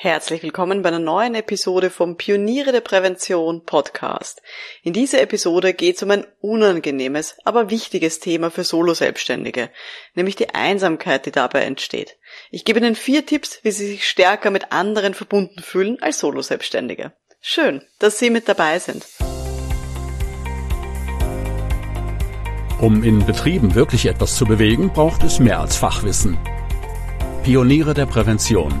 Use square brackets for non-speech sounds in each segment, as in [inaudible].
Herzlich willkommen bei einer neuen Episode vom Pioniere der Prävention Podcast. In dieser Episode geht es um ein unangenehmes, aber wichtiges Thema für Solo-Selbstständige, nämlich die Einsamkeit, die dabei entsteht. Ich gebe Ihnen vier Tipps, wie Sie sich stärker mit anderen verbunden fühlen als Solo-Selbstständige. Schön, dass Sie mit dabei sind. Um in Betrieben wirklich etwas zu bewegen, braucht es mehr als Fachwissen. Pioniere der Prävention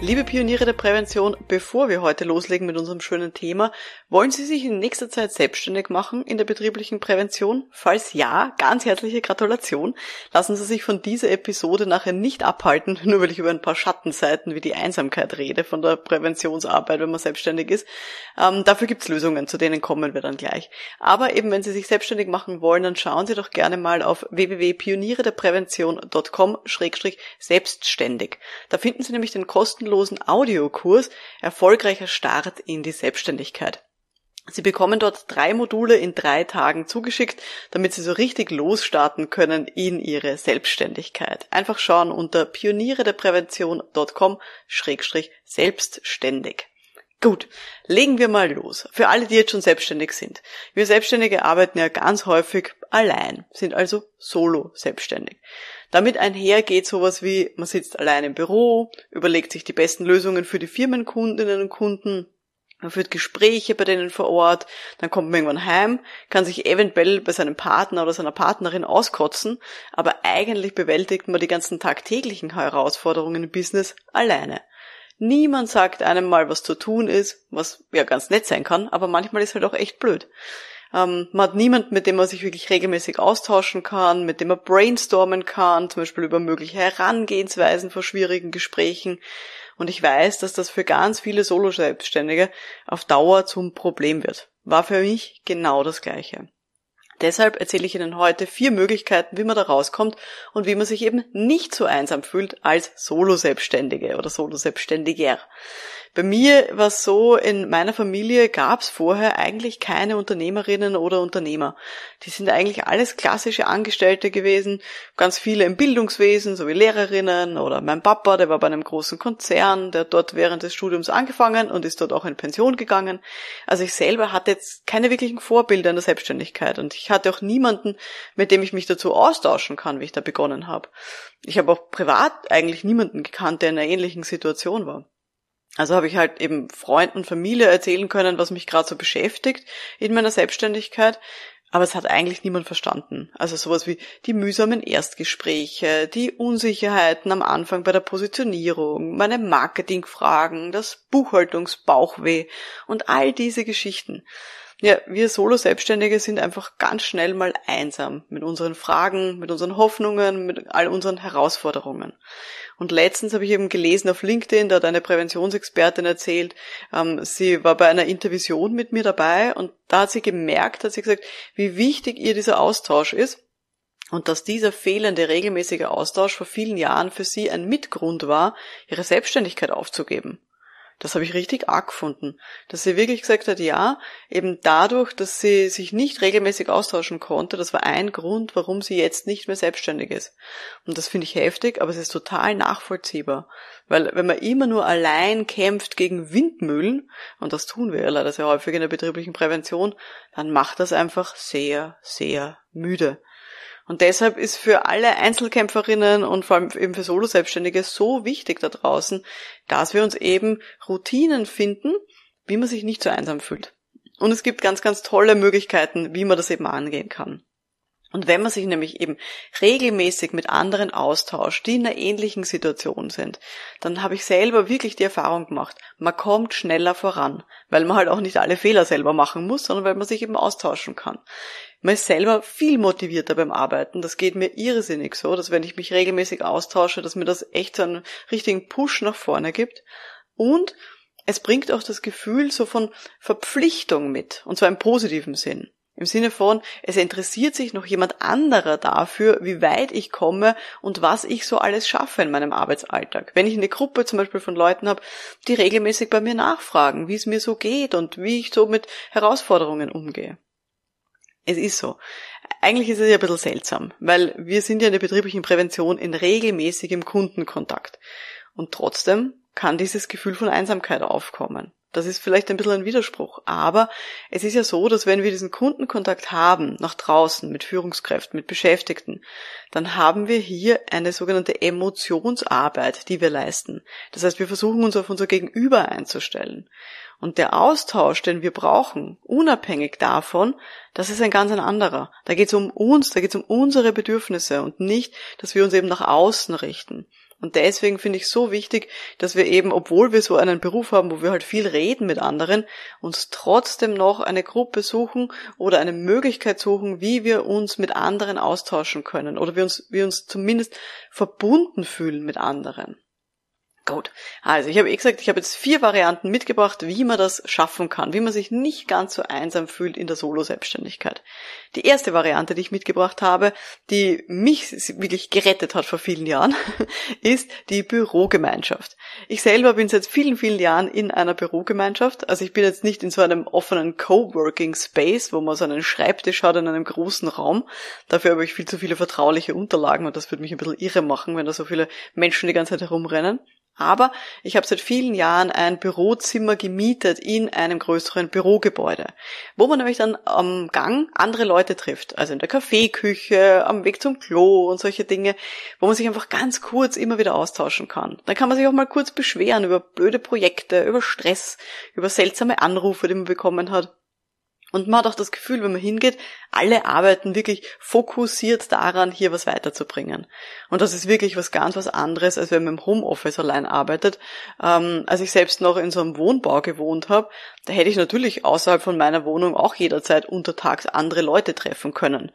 Liebe Pioniere der Prävention, bevor wir heute loslegen mit unserem schönen Thema, wollen Sie sich in nächster Zeit selbstständig machen in der betrieblichen Prävention? Falls ja, ganz herzliche Gratulation. Lassen Sie sich von dieser Episode nachher nicht abhalten, [laughs] nur weil ich über ein paar Schattenseiten wie die Einsamkeit rede von der Präventionsarbeit, wenn man selbstständig ist. Ähm, dafür gibt's Lösungen, zu denen kommen wir dann gleich. Aber eben, wenn Sie sich selbstständig machen wollen, dann schauen Sie doch gerne mal auf www.pionierederprävention.com-selbstständig. Da finden Sie nämlich den kostenlosen kostenlosen Audiokurs Erfolgreicher Start in die Selbstständigkeit. Sie bekommen dort drei Module in drei Tagen zugeschickt, damit Sie so richtig losstarten können in Ihre Selbstständigkeit. Einfach schauen unter pionierederprävention.com-selbstständig. Gut, legen wir mal los. Für alle, die jetzt schon selbstständig sind. Wir Selbstständige arbeiten ja ganz häufig allein, sind also solo selbstständig. Damit einher geht sowas wie, man sitzt allein im Büro, überlegt sich die besten Lösungen für die Firmenkundinnen und Kunden, man führt Gespräche bei denen vor Ort, dann kommt man irgendwann heim, kann sich eventuell bei seinem Partner oder seiner Partnerin auskotzen, aber eigentlich bewältigt man die ganzen tagtäglichen Herausforderungen im Business alleine. Niemand sagt einem mal, was zu tun ist, was ja ganz nett sein kann, aber manchmal ist halt auch echt blöd. Ähm, man hat niemanden, mit dem man sich wirklich regelmäßig austauschen kann, mit dem man brainstormen kann, zum Beispiel über mögliche Herangehensweisen vor schwierigen Gesprächen. Und ich weiß, dass das für ganz viele Solo-Selbstständige auf Dauer zum Problem wird. War für mich genau das Gleiche. Deshalb erzähle ich Ihnen heute vier Möglichkeiten, wie man da rauskommt und wie man sich eben nicht so einsam fühlt als Solo-Selbstständige oder Solo-Selbstständiger. Bei mir war es so, in meiner Familie gab es vorher eigentlich keine Unternehmerinnen oder Unternehmer. Die sind eigentlich alles klassische Angestellte gewesen, ganz viele im Bildungswesen, so wie Lehrerinnen oder mein Papa, der war bei einem großen Konzern, der hat dort während des Studiums angefangen und ist dort auch in Pension gegangen. Also ich selber hatte jetzt keine wirklichen Vorbilder in der Selbstständigkeit und ich hatte auch niemanden, mit dem ich mich dazu austauschen kann, wie ich da begonnen habe. Ich habe auch privat eigentlich niemanden gekannt, der in einer ähnlichen Situation war. Also habe ich halt eben Freunden und Familie erzählen können, was mich gerade so beschäftigt in meiner Selbstständigkeit. Aber es hat eigentlich niemand verstanden. Also sowas wie die mühsamen Erstgespräche, die Unsicherheiten am Anfang bei der Positionierung, meine Marketingfragen, das Buchhaltungsbauchweh und all diese Geschichten. Ja, wir Solo-Selbstständige sind einfach ganz schnell mal einsam mit unseren Fragen, mit unseren Hoffnungen, mit all unseren Herausforderungen. Und letztens habe ich eben gelesen auf LinkedIn, da hat eine Präventionsexpertin erzählt, ähm, sie war bei einer Intervision mit mir dabei und da hat sie gemerkt, hat sie gesagt, wie wichtig ihr dieser Austausch ist und dass dieser fehlende regelmäßige Austausch vor vielen Jahren für sie ein Mitgrund war, ihre Selbstständigkeit aufzugeben. Das habe ich richtig arg gefunden, dass sie wirklich gesagt hat, ja, eben dadurch, dass sie sich nicht regelmäßig austauschen konnte, das war ein Grund, warum sie jetzt nicht mehr selbstständig ist. Und das finde ich heftig, aber es ist total nachvollziehbar, weil wenn man immer nur allein kämpft gegen Windmühlen, und das tun wir ja leider sehr häufig in der betrieblichen Prävention, dann macht das einfach sehr, sehr müde. Und deshalb ist für alle Einzelkämpferinnen und vor allem eben für Solo-Selbstständige so wichtig da draußen, dass wir uns eben Routinen finden, wie man sich nicht so einsam fühlt. Und es gibt ganz, ganz tolle Möglichkeiten, wie man das eben angehen kann. Und wenn man sich nämlich eben regelmäßig mit anderen austauscht, die in einer ähnlichen Situation sind, dann habe ich selber wirklich die Erfahrung gemacht, man kommt schneller voran, weil man halt auch nicht alle Fehler selber machen muss, sondern weil man sich eben austauschen kann. Man ist selber viel motivierter beim Arbeiten. Das geht mir irrsinnig so, dass wenn ich mich regelmäßig austausche, dass mir das echt so einen richtigen Push nach vorne gibt. Und es bringt auch das Gefühl so von Verpflichtung mit, und zwar im positiven Sinn. Im Sinne von, es interessiert sich noch jemand anderer dafür, wie weit ich komme und was ich so alles schaffe in meinem Arbeitsalltag. Wenn ich eine Gruppe zum Beispiel von Leuten habe, die regelmäßig bei mir nachfragen, wie es mir so geht und wie ich so mit Herausforderungen umgehe. Es ist so. Eigentlich ist es ja ein bisschen seltsam, weil wir sind ja in der betrieblichen Prävention in regelmäßigem Kundenkontakt. Und trotzdem kann dieses Gefühl von Einsamkeit aufkommen. Das ist vielleicht ein bisschen ein Widerspruch, aber es ist ja so, dass wenn wir diesen Kundenkontakt haben, nach draußen, mit Führungskräften, mit Beschäftigten, dann haben wir hier eine sogenannte Emotionsarbeit, die wir leisten. Das heißt, wir versuchen uns auf unser Gegenüber einzustellen. Und der Austausch, den wir brauchen, unabhängig davon, das ist ein ganz ein anderer. Da geht es um uns, da geht es um unsere Bedürfnisse und nicht, dass wir uns eben nach außen richten. Und deswegen finde ich so wichtig, dass wir eben, obwohl wir so einen Beruf haben, wo wir halt viel reden mit anderen, uns trotzdem noch eine Gruppe suchen oder eine Möglichkeit suchen, wie wir uns mit anderen austauschen können oder wir uns, wir uns zumindest verbunden fühlen mit anderen. Gut. Also ich habe eh gesagt, ich habe jetzt vier Varianten mitgebracht, wie man das schaffen kann, wie man sich nicht ganz so einsam fühlt in der Solo-Selbstständigkeit. Die erste Variante, die ich mitgebracht habe, die mich wirklich gerettet hat vor vielen Jahren, [laughs] ist die Bürogemeinschaft. Ich selber bin seit vielen, vielen Jahren in einer Bürogemeinschaft. Also ich bin jetzt nicht in so einem offenen Coworking Space, wo man so einen Schreibtisch hat in einem großen Raum. Dafür habe ich viel zu viele vertrauliche Unterlagen und das würde mich ein bisschen irre machen, wenn da so viele Menschen die ganze Zeit herumrennen. Aber ich habe seit vielen Jahren ein Bürozimmer gemietet in einem größeren Bürogebäude, wo man nämlich dann am Gang andere Leute trifft, also in der Kaffeeküche, am Weg zum Klo und solche Dinge, wo man sich einfach ganz kurz immer wieder austauschen kann. Dann kann man sich auch mal kurz beschweren über blöde Projekte, über Stress, über seltsame Anrufe, die man bekommen hat. Und man hat auch das Gefühl, wenn man hingeht, alle arbeiten wirklich fokussiert daran, hier was weiterzubringen. Und das ist wirklich was ganz was anderes, als wenn man im Homeoffice allein arbeitet. Ähm, als ich selbst noch in so einem Wohnbau gewohnt habe, da hätte ich natürlich außerhalb von meiner Wohnung auch jederzeit untertags andere Leute treffen können.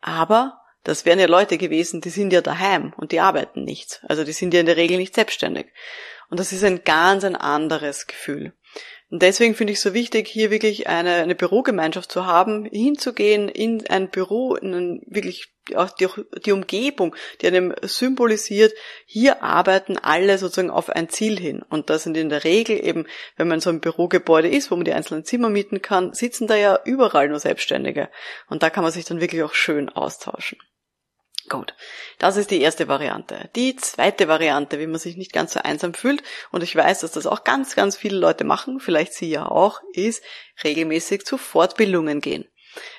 Aber das wären ja Leute gewesen, die sind ja daheim und die arbeiten nichts. Also die sind ja in der Regel nicht selbstständig. Und das ist ein ganz ein anderes Gefühl. Und deswegen finde ich es so wichtig, hier wirklich eine, eine Bürogemeinschaft zu haben, hinzugehen in ein Büro, in ein, wirklich auch die, die Umgebung, die einem symbolisiert, hier arbeiten alle sozusagen auf ein Ziel hin. Und das sind in der Regel eben, wenn man so ein Bürogebäude ist, wo man die einzelnen Zimmer mieten kann, sitzen da ja überall nur Selbstständige. Und da kann man sich dann wirklich auch schön austauschen. Gut, das ist die erste Variante. Die zweite Variante, wie man sich nicht ganz so einsam fühlt, und ich weiß, dass das auch ganz, ganz viele Leute machen, vielleicht Sie ja auch, ist regelmäßig zu Fortbildungen gehen.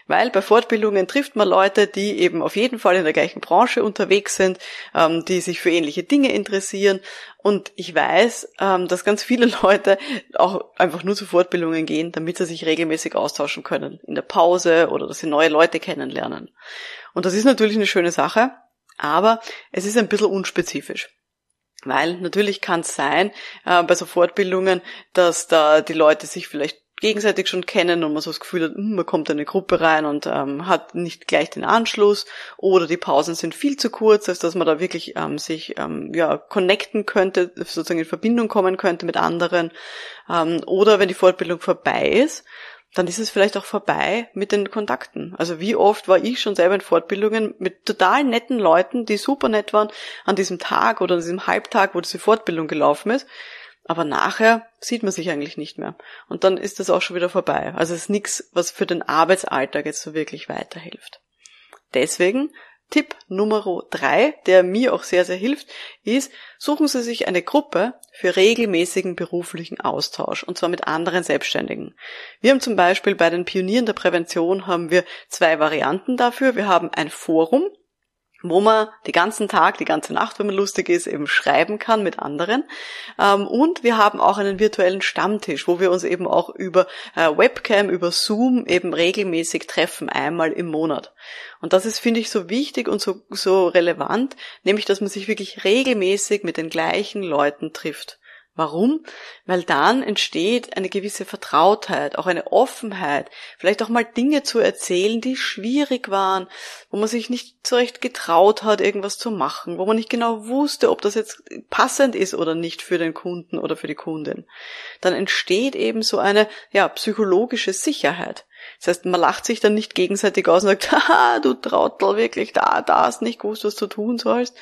Weil bei Fortbildungen trifft man Leute, die eben auf jeden Fall in der gleichen Branche unterwegs sind, ähm, die sich für ähnliche Dinge interessieren. Und ich weiß, ähm, dass ganz viele [laughs] Leute auch einfach nur zu Fortbildungen gehen, damit sie sich regelmäßig austauschen können. In der Pause oder dass sie neue Leute kennenlernen. Und das ist natürlich eine schöne Sache, aber es ist ein bisschen unspezifisch. Weil natürlich kann es sein, äh, bei so Fortbildungen, dass da die Leute sich vielleicht gegenseitig schon kennen und man so das Gefühl hat, hm, man kommt in eine Gruppe rein und ähm, hat nicht gleich den Anschluss oder die Pausen sind viel zu kurz, als dass man da wirklich ähm, sich ähm, ja connecten könnte, sozusagen in Verbindung kommen könnte mit anderen ähm, oder wenn die Fortbildung vorbei ist, dann ist es vielleicht auch vorbei mit den Kontakten. Also wie oft war ich schon selber in Fortbildungen mit total netten Leuten, die super nett waren, an diesem Tag oder an diesem Halbtag, wo diese Fortbildung gelaufen ist. Aber nachher sieht man sich eigentlich nicht mehr. Und dann ist das auch schon wieder vorbei. Also es ist nichts, was für den Arbeitsalltag jetzt so wirklich weiterhilft. Deswegen Tipp Nummer drei, der mir auch sehr, sehr hilft, ist, suchen Sie sich eine Gruppe für regelmäßigen beruflichen Austausch, und zwar mit anderen Selbstständigen. Wir haben zum Beispiel bei den Pionieren der Prävention haben wir zwei Varianten dafür. Wir haben ein Forum, wo man den ganzen Tag, die ganze Nacht, wenn man lustig ist, eben schreiben kann mit anderen. Ähm, und wir haben auch einen virtuellen Stammtisch, wo wir uns eben auch über äh, Webcam, über Zoom eben regelmäßig treffen, einmal im Monat. Und das ist, finde ich, so wichtig und so, so relevant, nämlich, dass man sich wirklich regelmäßig mit den gleichen Leuten trifft. Warum? Weil dann entsteht eine gewisse Vertrautheit, auch eine Offenheit, vielleicht auch mal Dinge zu erzählen, die schwierig waren, wo man sich nicht so recht getraut hat, irgendwas zu machen, wo man nicht genau wusste, ob das jetzt passend ist oder nicht für den Kunden oder für die Kundin. Dann entsteht eben so eine, ja, psychologische Sicherheit. Das heißt, man lacht sich dann nicht gegenseitig aus und sagt, [laughs] haha, du Trottel, wirklich, da, da hast nicht gewusst, was du tun sollst.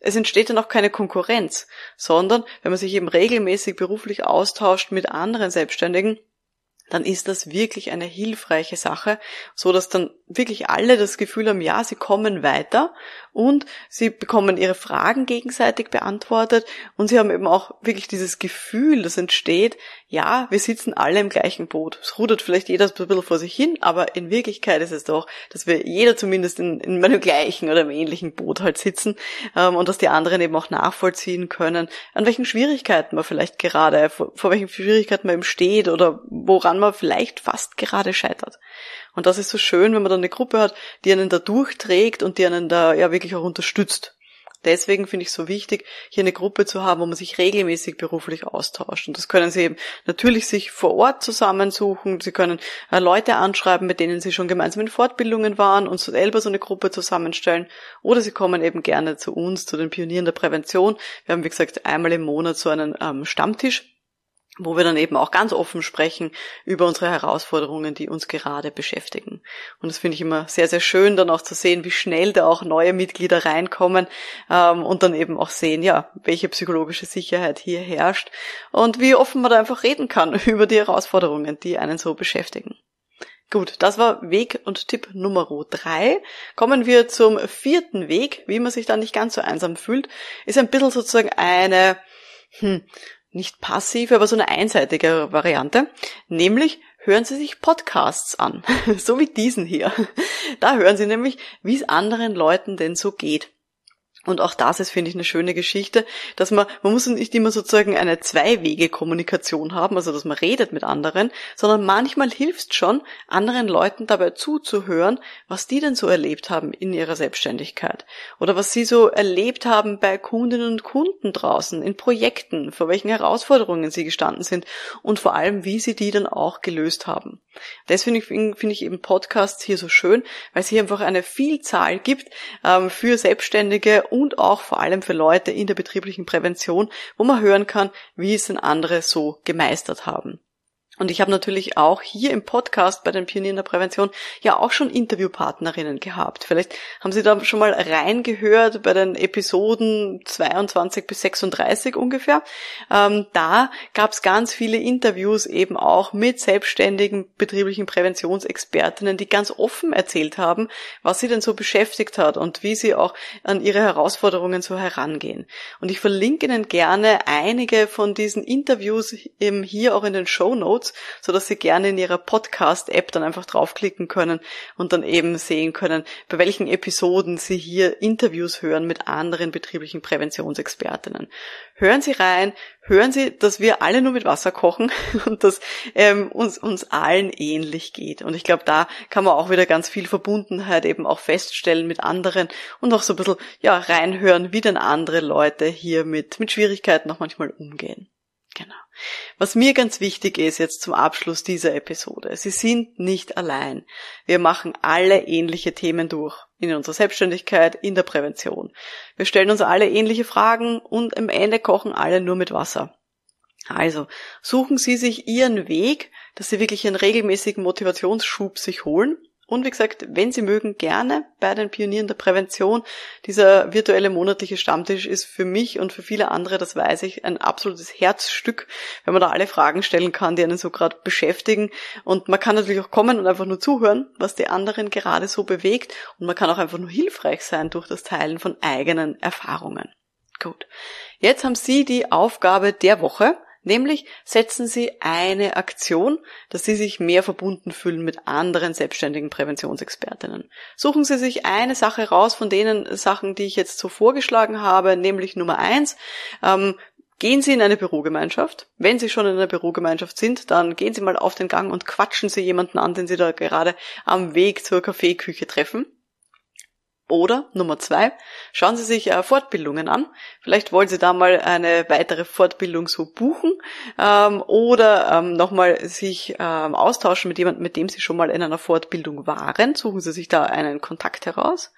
Es entsteht dann auch keine Konkurrenz, sondern wenn man sich eben regelmäßig beruflich austauscht mit anderen Selbstständigen, dann ist das wirklich eine hilfreiche Sache, so dass dann wirklich alle das Gefühl haben, ja, sie kommen weiter und sie bekommen ihre Fragen gegenseitig beantwortet und sie haben eben auch wirklich dieses Gefühl, das entsteht, ja, wir sitzen alle im gleichen Boot. Es rudert vielleicht jeder ein bisschen vor sich hin, aber in Wirklichkeit ist es doch, dass wir jeder zumindest in, in einem [laughs] gleichen oder einem ähnlichen Boot halt sitzen ähm, und dass die anderen eben auch nachvollziehen können, an welchen Schwierigkeiten man vielleicht gerade, vor, vor welchen Schwierigkeiten man eben steht oder woran man vielleicht fast gerade scheitert. Und das ist so schön, wenn man dann eine Gruppe hat, die einen da durchträgt und die einen da ja wirklich auch unterstützt. Deswegen finde ich es so wichtig, hier eine Gruppe zu haben, wo man sich regelmäßig beruflich austauscht. Und das können Sie eben natürlich sich vor Ort zusammensuchen. Sie können äh, Leute anschreiben, mit denen Sie schon gemeinsam in Fortbildungen waren und selber so eine Gruppe zusammenstellen. Oder Sie kommen eben gerne zu uns, zu den Pionieren der Prävention. Wir haben, wie gesagt, einmal im Monat so einen ähm, Stammtisch wo wir dann eben auch ganz offen sprechen über unsere Herausforderungen, die uns gerade beschäftigen. Und das finde ich immer sehr, sehr schön, dann auch zu sehen, wie schnell da auch neue Mitglieder reinkommen ähm, und dann eben auch sehen, ja, welche psychologische Sicherheit hier herrscht und wie offen man da einfach reden kann [laughs] über die Herausforderungen, die einen so beschäftigen. Gut, das war Weg und Tipp Nummer drei. Kommen wir zum vierten Weg, wie man sich da nicht ganz so einsam fühlt, ist ein bisschen sozusagen eine hm, nicht passiv, aber so eine einseitige Variante, nämlich hören Sie sich Podcasts an, [laughs] so wie diesen hier. Da hören Sie nämlich, wie es anderen Leuten denn so geht. Und auch das ist, finde ich, eine schöne Geschichte, dass man, man muss nicht immer sozusagen eine Zwei-Wege-Kommunikation haben, also dass man redet mit anderen, sondern manchmal hilft schon, anderen Leuten dabei zuzuhören, was die denn so erlebt haben in ihrer Selbstständigkeit. Oder was sie so erlebt haben bei Kundinnen und Kunden draußen, in Projekten, vor welchen Herausforderungen sie gestanden sind und vor allem, wie sie die dann auch gelöst haben. Deswegen finde ich eben Podcasts hier so schön, weil es hier einfach eine Vielzahl gibt ähm, für Selbstständige und auch vor allem für Leute in der betrieblichen Prävention, wo man hören kann, wie es denn andere so gemeistert haben. Und ich habe natürlich auch hier im Podcast bei den Pionieren der Prävention ja auch schon Interviewpartnerinnen gehabt. Vielleicht haben Sie da schon mal reingehört bei den Episoden 22 bis 36 ungefähr. Ähm, da gab es ganz viele Interviews eben auch mit selbstständigen betrieblichen Präventionsexpertinnen, die ganz offen erzählt haben, was sie denn so beschäftigt hat und wie sie auch an ihre Herausforderungen so herangehen. Und ich verlinke Ihnen gerne einige von diesen Interviews eben hier auch in den Show Notes so dass Sie gerne in Ihrer Podcast-App dann einfach draufklicken können und dann eben sehen können, bei welchen Episoden Sie hier Interviews hören mit anderen betrieblichen Präventionsexpertinnen. Hören Sie rein, hören Sie, dass wir alle nur mit Wasser kochen [laughs] und dass ähm, uns, uns allen ähnlich geht. Und ich glaube, da kann man auch wieder ganz viel Verbundenheit eben auch feststellen mit anderen und auch so ein bisschen ja, reinhören, wie denn andere Leute hier mit, mit Schwierigkeiten noch manchmal umgehen. Genau. Was mir ganz wichtig ist jetzt zum Abschluss dieser Episode, Sie sind nicht allein. Wir machen alle ähnliche Themen durch. In unserer Selbstständigkeit, in der Prävention. Wir stellen uns alle ähnliche Fragen und am Ende kochen alle nur mit Wasser. Also, suchen Sie sich Ihren Weg, dass Sie wirklich einen regelmäßigen Motivationsschub sich holen und wie gesagt, wenn Sie mögen, gerne bei den Pionieren der Prävention. Dieser virtuelle monatliche Stammtisch ist für mich und für viele andere, das weiß ich, ein absolutes Herzstück, wenn man da alle Fragen stellen kann, die einen so gerade beschäftigen. Und man kann natürlich auch kommen und einfach nur zuhören, was die anderen gerade so bewegt. Und man kann auch einfach nur hilfreich sein durch das Teilen von eigenen Erfahrungen. Gut. Jetzt haben Sie die Aufgabe der Woche. Nämlich setzen Sie eine Aktion, dass Sie sich mehr verbunden fühlen mit anderen selbstständigen Präventionsexpertinnen. Suchen Sie sich eine Sache raus von denen Sachen, die ich jetzt so vorgeschlagen habe, nämlich Nummer eins. Ähm, Gehen Sie in eine Bürogemeinschaft. Wenn Sie schon in einer Bürogemeinschaft sind, dann gehen Sie mal auf den Gang und quatschen Sie jemanden an, den Sie da gerade am Weg zur Kaffeeküche treffen. Oder Nummer zwei, schauen Sie sich äh, Fortbildungen an. Vielleicht wollen Sie da mal eine weitere Fortbildung so buchen ähm, oder ähm, nochmal sich ähm, austauschen mit jemandem, mit dem Sie schon mal in einer Fortbildung waren. Suchen Sie sich da einen Kontakt heraus.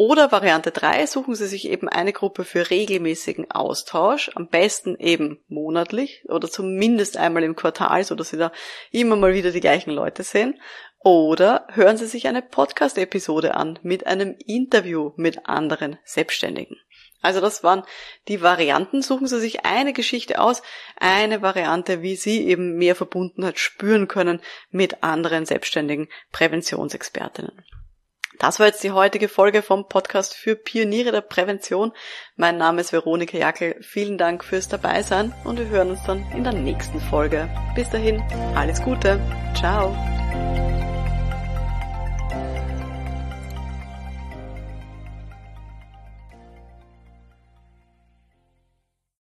Oder Variante 3, suchen Sie sich eben eine Gruppe für regelmäßigen Austausch, am besten eben monatlich oder zumindest einmal im Quartal, so dass Sie da immer mal wieder die gleichen Leute sehen. Oder hören Sie sich eine Podcast-Episode an mit einem Interview mit anderen Selbstständigen. Also das waren die Varianten. Suchen Sie sich eine Geschichte aus, eine Variante, wie Sie eben mehr Verbundenheit spüren können mit anderen selbstständigen Präventionsexpertinnen. Das war jetzt die heutige Folge vom Podcast für Pioniere der Prävention. Mein Name ist Veronika Jackel. Vielen Dank fürs Dabeisein und wir hören uns dann in der nächsten Folge. Bis dahin, alles Gute. Ciao.